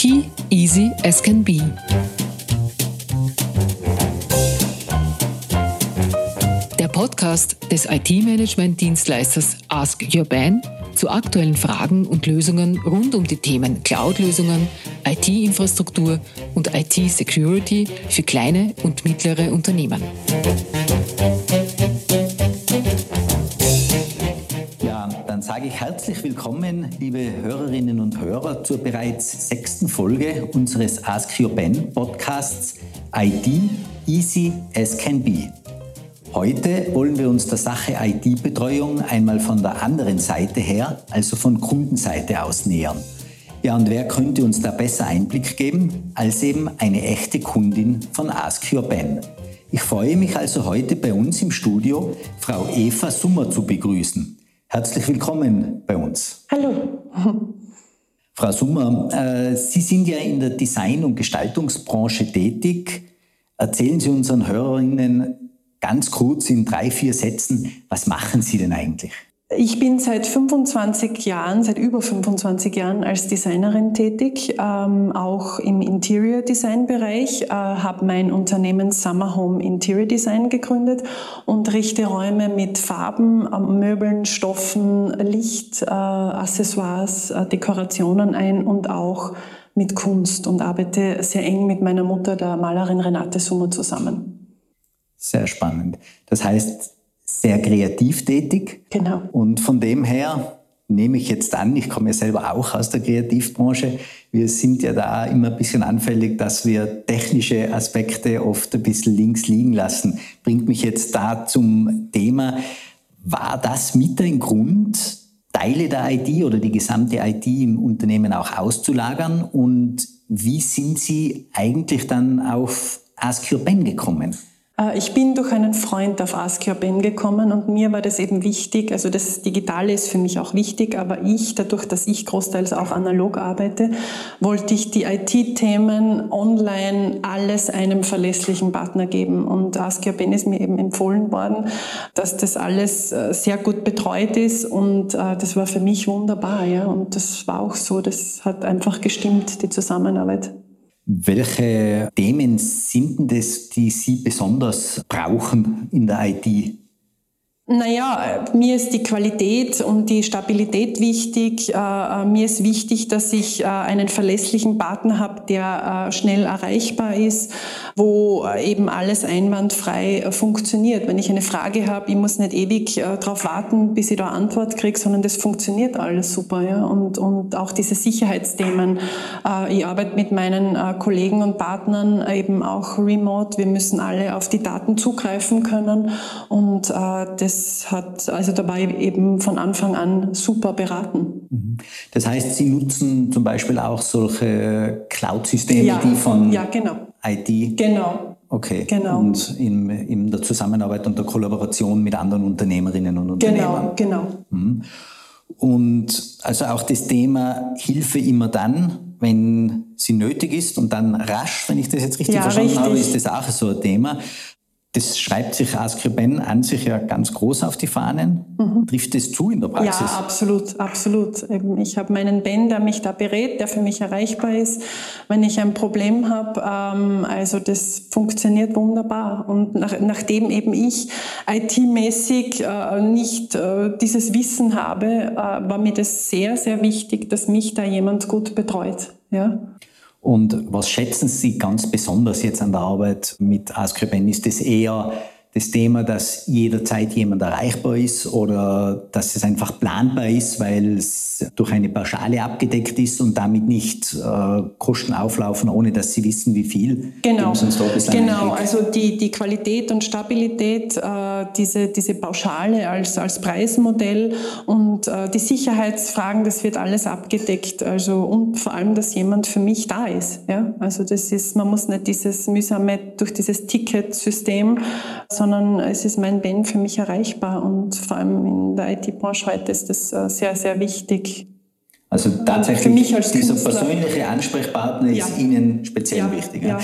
IT easy as can be. Der Podcast des IT-Management-Dienstleisters Ask Your Ban zu aktuellen Fragen und Lösungen rund um die Themen Cloud-Lösungen, IT-Infrastruktur und IT-Security für kleine und mittlere Unternehmen. Sage ich herzlich willkommen, liebe Hörerinnen und Hörer, zur bereits sechsten Folge unseres Ask Your Ben Podcasts ID Easy as Can Be. Heute wollen wir uns der Sache ID-Betreuung einmal von der anderen Seite her, also von Kundenseite aus nähern. Ja, und wer könnte uns da besser Einblick geben als eben eine echte Kundin von Ask Your Ben? Ich freue mich also heute bei uns im Studio Frau Eva Summer zu begrüßen. Herzlich willkommen bei uns. Hallo. Frau Summer, äh, Sie sind ja in der Design- und Gestaltungsbranche tätig. Erzählen Sie unseren Hörerinnen ganz kurz in drei, vier Sätzen, was machen Sie denn eigentlich? Ich bin seit 25 Jahren, seit über 25 Jahren als Designerin tätig, ähm, auch im Interior Design Bereich, äh, habe mein Unternehmen Summer Home Interior Design gegründet und richte Räume mit Farben, äh, Möbeln, Stoffen, Licht, äh, Accessoires, äh, Dekorationen ein und auch mit Kunst und arbeite sehr eng mit meiner Mutter, der Malerin Renate Summer, zusammen. Sehr spannend. Das heißt, sehr kreativ tätig. Genau. Und von dem her nehme ich jetzt an, ich komme ja selber auch aus der Kreativbranche, wir sind ja da immer ein bisschen anfällig, dass wir technische Aspekte oft ein bisschen links liegen lassen. Bringt mich jetzt da zum Thema, war das mit ein Grund, Teile der IT oder die gesamte IT im Unternehmen auch auszulagern? Und wie sind Sie eigentlich dann auf Ask Your Ben gekommen? Äh, ich bin durch einen Freund auf Ask Your Ben gekommen und mir war das eben wichtig, also das Digitale ist für mich auch wichtig, aber ich, dadurch, dass ich großteils auch analog arbeite, wollte ich die IT-Themen online alles einem verlässlichen Partner geben und Ask Your Ben ist mir eben empfohlen worden, dass das alles äh, sehr gut betreut ist und äh, das war für mich wunderbar, ja, und das war auch so, das hat einfach gestimmt, die Zusammenarbeit. Welche Themen sind denn das, die Sie besonders brauchen in der IT? Naja, mir ist die Qualität und die Stabilität wichtig. Äh, äh, mir ist wichtig, dass ich äh, einen verlässlichen Partner habe, der schnell erreichbar ist, wo eben alles einwandfrei funktioniert. Wenn ich eine Frage habe, ich muss nicht ewig darauf warten, bis ich da Antwort kriege, sondern das funktioniert alles super. Ja? Und, und auch diese Sicherheitsthemen. Ich arbeite mit meinen Kollegen und Partnern eben auch remote. Wir müssen alle auf die Daten zugreifen können und das das hat also dabei eben von Anfang an super beraten. Mhm. Das heißt, Sie nutzen zum Beispiel auch solche Cloud-Systeme, ja, die von ja, genau. IT. Genau. Okay. Genau. Und in, in der Zusammenarbeit und der Kollaboration mit anderen Unternehmerinnen und Unternehmern. Genau, genau. Mhm. Und also auch das Thema Hilfe immer dann, wenn sie nötig ist und dann rasch, wenn ich das jetzt richtig ja, verstanden richtig. habe, ist das auch so ein Thema. Das schreibt sich Askriben an sich ja ganz groß auf die Fahnen. Mhm. Trifft es zu in der Praxis? Ja, absolut, absolut. Ich habe meinen Ben, der mich da berät, der für mich erreichbar ist, wenn ich ein Problem habe. Ähm, also das funktioniert wunderbar. Und nach, nachdem eben ich IT-mäßig äh, nicht äh, dieses Wissen habe, äh, war mir das sehr, sehr wichtig, dass mich da jemand gut betreut. Ja. Und was schätzen Sie ganz besonders jetzt an der Arbeit mit Askriben? Ist das eher das Thema, dass jederzeit jemand erreichbar ist oder dass es einfach planbar ist, weil es durch eine Pauschale abgedeckt ist und damit nicht äh, Kosten auflaufen, ohne dass sie wissen, wie viel. Genau, genau. also die, die Qualität und Stabilität, äh, diese, diese Pauschale als, als Preismodell und äh, die Sicherheitsfragen, das wird alles abgedeckt. Also und vor allem, dass jemand für mich da ist. Ja? Also das ist, man muss nicht dieses mühsame durch dieses Ticketsystem sondern es ist mein Ben für mich erreichbar und vor allem in der IT-Branche heute ist das äh, sehr, sehr wichtig. Also tatsächlich für mich als dieser persönliche Ansprechpartner ja. ist Ihnen speziell ja, wichtig. Ja.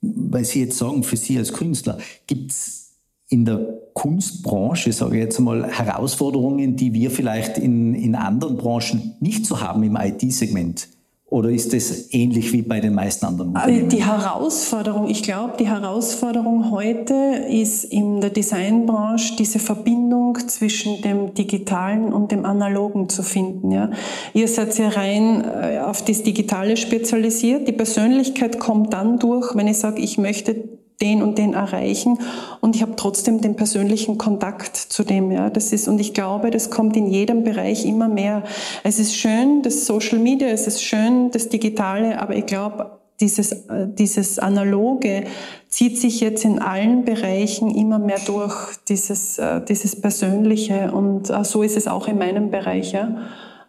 Weil Sie jetzt sagen, für Sie als Künstler, gibt es in der Kunstbranche, sage ich jetzt mal, Herausforderungen, die wir vielleicht in, in anderen Branchen nicht so haben im IT-Segment? Oder ist das ähnlich wie bei den meisten anderen äh, Unternehmen? Die Herausforderung, ich glaube, die Herausforderung heute ist in der Designbranche diese Verbindung zwischen dem Digitalen und dem Analogen zu finden. Ja. Ihr seid ja rein äh, auf das Digitale spezialisiert. Die Persönlichkeit kommt dann durch, wenn ich sage, ich möchte den und den erreichen und ich habe trotzdem den persönlichen Kontakt zu dem. Ja, das ist und ich glaube, das kommt in jedem Bereich immer mehr. Es ist schön, das Social Media, es ist schön, das Digitale, aber ich glaube, dieses, äh, dieses Analoge zieht sich jetzt in allen Bereichen immer mehr durch, dieses, äh, dieses Persönliche und äh, so ist es auch in meinem Bereich. Ja.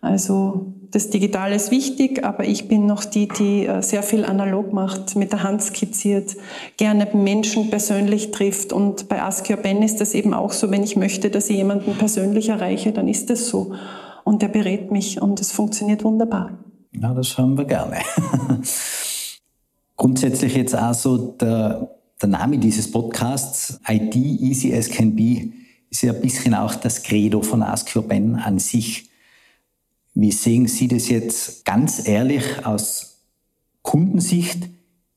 Also das Digitale ist wichtig, aber ich bin noch die, die äh, sehr viel analog macht, mit der Hand skizziert, gerne Menschen persönlich trifft. Und bei Ask Your Ben ist das eben auch so, wenn ich möchte, dass ich jemanden persönlich erreiche, dann ist das so. Und der berät mich und es funktioniert wunderbar. Ja, das haben wir gerne. Grundsätzlich jetzt auch so der, der Name dieses Podcasts, IT Easy as Can Be, ist ja ein bisschen auch das Credo von Ask Your Ben an sich. Wie sehen Sie das jetzt ganz ehrlich aus Kundensicht?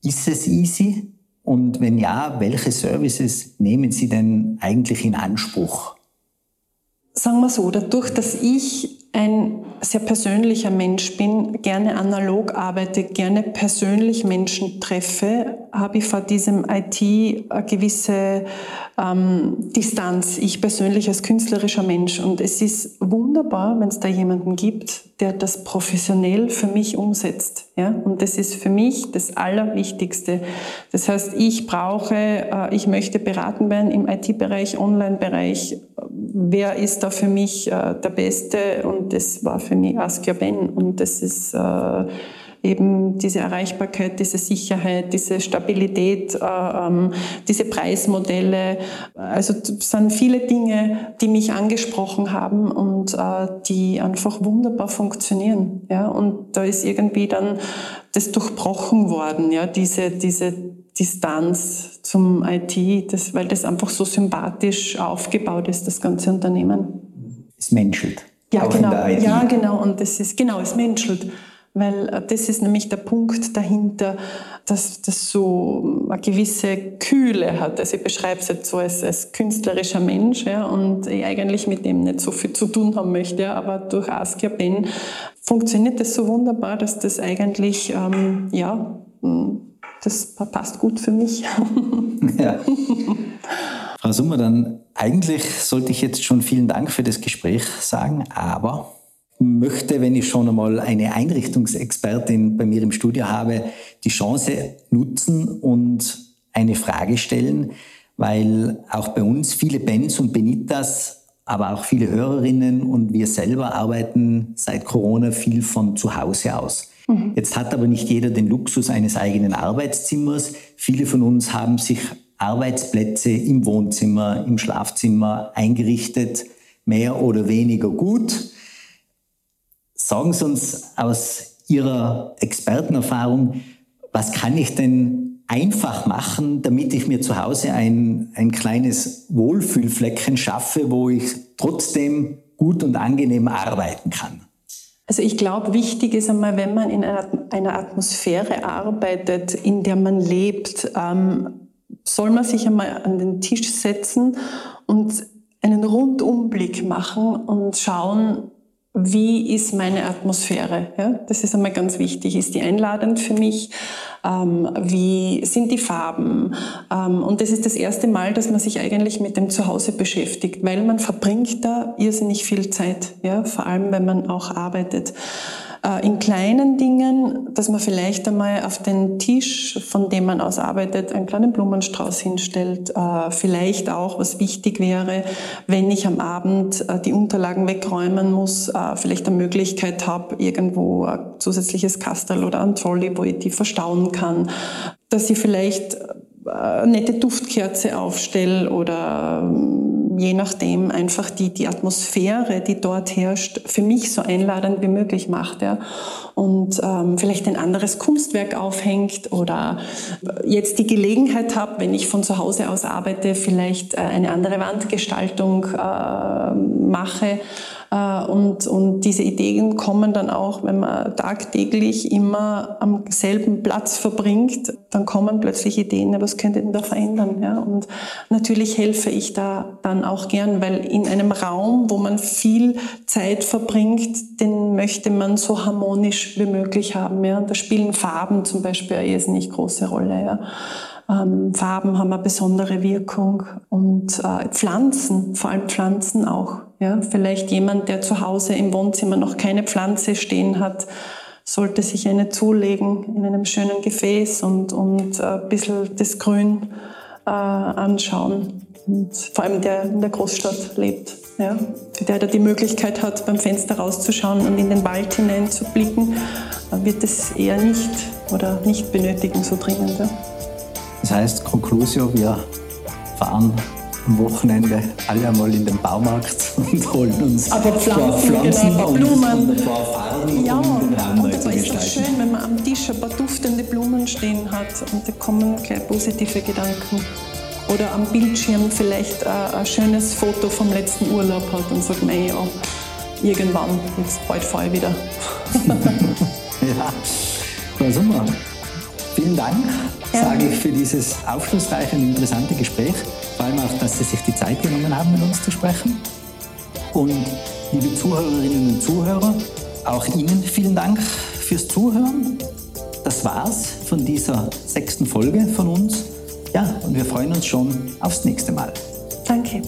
Ist es easy? Und wenn ja, welche Services nehmen Sie denn eigentlich in Anspruch? Sagen wir so, dadurch, dass ich ein sehr persönlicher Mensch bin, gerne analog arbeite, gerne persönlich Menschen treffe, habe ich vor diesem IT eine gewisse ähm, Distanz. Ich persönlich als künstlerischer Mensch. Und es ist wunderbar, wenn es da jemanden gibt, der das professionell für mich umsetzt. Ja? Und das ist für mich das Allerwichtigste. Das heißt, ich brauche, äh, ich möchte beraten werden im IT-Bereich, Online-Bereich. Wer ist da für mich äh, der Beste? Und das war für mich Ask Ben. Und das ist äh, eben diese Erreichbarkeit, diese Sicherheit, diese Stabilität, äh, ähm, diese Preismodelle. Also es sind viele Dinge, die mich angesprochen haben und äh, die einfach wunderbar funktionieren. Ja? Und da ist irgendwie dann das durchbrochen worden, ja? diese, diese Distanz zum IT, das, weil das einfach so sympathisch aufgebaut ist, das ganze Unternehmen. Es menschelt. Ja, genau. Ja, genau. Und das ist, genau, es menschelt weil äh, das ist nämlich der Punkt dahinter, dass das so eine gewisse Kühle hat. Also ich beschreibe es jetzt so als, als künstlerischer Mensch ja, und ich eigentlich mit dem nicht so viel zu tun haben möchte, aber durch Ask Your Ben funktioniert das so wunderbar, dass das eigentlich, ähm, ja, hm, das passt gut für mich. ja. Frau Summer, dann eigentlich sollte ich jetzt schon vielen Dank für das Gespräch sagen, aber möchte, wenn ich schon einmal eine Einrichtungsexpertin bei mir im Studio habe, die Chance nutzen und eine Frage stellen, weil auch bei uns viele Bens und Benitas, aber auch viele Hörerinnen und wir selber arbeiten seit Corona viel von zu Hause aus. Mhm. Jetzt hat aber nicht jeder den Luxus eines eigenen Arbeitszimmers. Viele von uns haben sich Arbeitsplätze im Wohnzimmer, im Schlafzimmer eingerichtet, mehr oder weniger gut. Sagen Sie uns aus Ihrer Expertenerfahrung, was kann ich denn einfach machen, damit ich mir zu Hause ein, ein kleines Wohlfühlfleckchen schaffe, wo ich trotzdem gut und angenehm arbeiten kann? Also ich glaube, wichtig ist einmal, wenn man in einer, einer Atmosphäre arbeitet, in der man lebt, ähm, soll man sich einmal an den Tisch setzen und einen Rundumblick machen und schauen, wie ist meine Atmosphäre? Ja, das ist einmal ganz wichtig. Ist die einladend für mich? Ähm, wie sind die Farben? Ähm, und das ist das erste Mal, dass man sich eigentlich mit dem Zuhause beschäftigt, weil man verbringt da irrsinnig viel Zeit, ja, vor allem wenn man auch arbeitet. Äh, in kleinen Dingen, dass man vielleicht einmal auf den Tisch, von dem man aus arbeitet, einen kleinen Blumenstrauß hinstellt. Äh, vielleicht auch, was wichtig wäre, wenn ich am Abend äh, die Unterlagen wegräumen muss, vielleicht eine Möglichkeit habe, irgendwo ein zusätzliches Kastel oder ein Trolley, wo ich die verstauen kann, dass ich vielleicht eine nette Duftkerze aufstelle oder ähm, je nachdem einfach die, die Atmosphäre, die dort herrscht, für mich so einladend wie möglich macht. Ja. Und ähm, vielleicht ein anderes Kunstwerk aufhängt oder jetzt die Gelegenheit habe, wenn ich von zu Hause aus arbeite, vielleicht äh, eine andere Wandgestaltung äh, mache Äh, und, und diese Ideen kommen dann auch, wenn man tagtäglich immer am selben Platz verbringt, dann kommen plötzlich Ideen, was könnte denn da verändern? Ja? Und natürlich helfe ich da dann auch gern, weil in einem Raum, wo man viel Zeit verbringt, den möchte man so harmonisch wie möglich haben. Ja? Da spielen Farben zum Beispiel eine irrsinnig große Rolle. Ja? Ähm, Farben haben eine besondere Wirkung und äh, Pflanzen, vor allem Pflanzen auch. Ja, vielleicht jemand, der zu Hause im Wohnzimmer noch keine Pflanze stehen hat, sollte sich eine zulegen in einem schönen Gefäß und, und äh, ein bisschen das Grün äh, anschauen. Und vor allem der in der Großstadt lebt, ja, der da die Möglichkeit hat, beim Fenster rauszuschauen und in den Wald hinein zu blicken, wird es eher nicht oder nicht benötigen so dringend. Ja. Das heißt, Conclusio, wir fahren am Wochenende alle einmal in den Baumarkt und holen uns Aber Pflanzen, ein Pflanzen genau, Blumen. Und Farben, ja, um und dabei ist es schön, wenn man am Tisch ein paar duftende Blumen stehen hat und da kommen gleich positive Gedanken. Oder am Bildschirm vielleicht ein, ein schönes Foto vom letzten Urlaub hat und sagt, mei, ja, irgendwann, jetzt bald fahre ich wieder. ja, da sind wir. Vielen Dank, ja. sage ich, für dieses aufschlussreiche und interessante Gespräch. Vor allem auch, dass Sie sich die Zeit genommen haben, mit uns zu sprechen. Und liebe Zuhörerinnen und Zuhörer, auch Ihnen vielen Dank fürs Zuhören. Das war's von dieser sechsten Folge von uns. Ja, und wir freuen uns schon aufs nächste Mal. Danke.